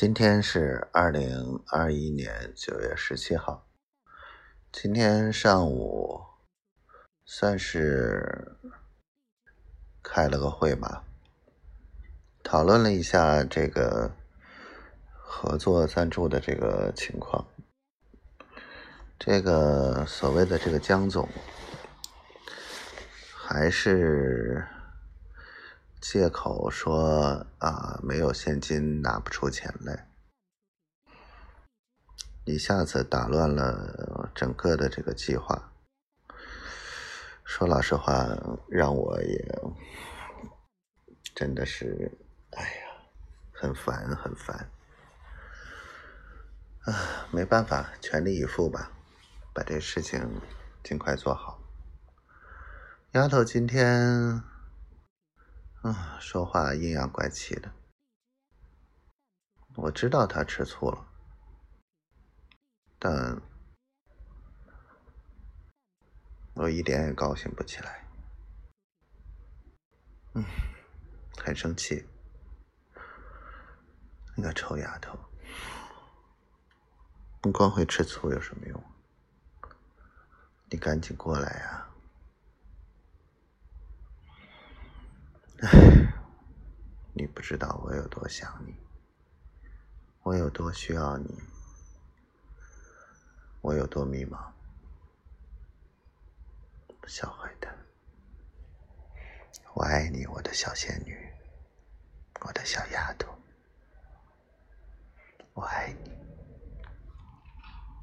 今天是二零二一年九月十七号。今天上午算是开了个会吧，讨论了一下这个合作赞助的这个情况。这个所谓的这个江总，还是。借口说啊，没有现金，拿不出钱来，一下子打乱了整个的这个计划。说老实话，让我也真的是，哎呀，很烦，很烦。啊，没办法，全力以赴吧，把这事情尽快做好。丫头今天。啊，说话阴阳怪气的。我知道他吃醋了，但我一点也高兴不起来。嗯，很生气。那个臭丫头，你光会吃醋有什么用？你赶紧过来呀！唉，你不知道我有多想你，我有多需要你，我有多迷茫，小坏蛋，我爱你，我的小仙女，我的小丫头，我爱你。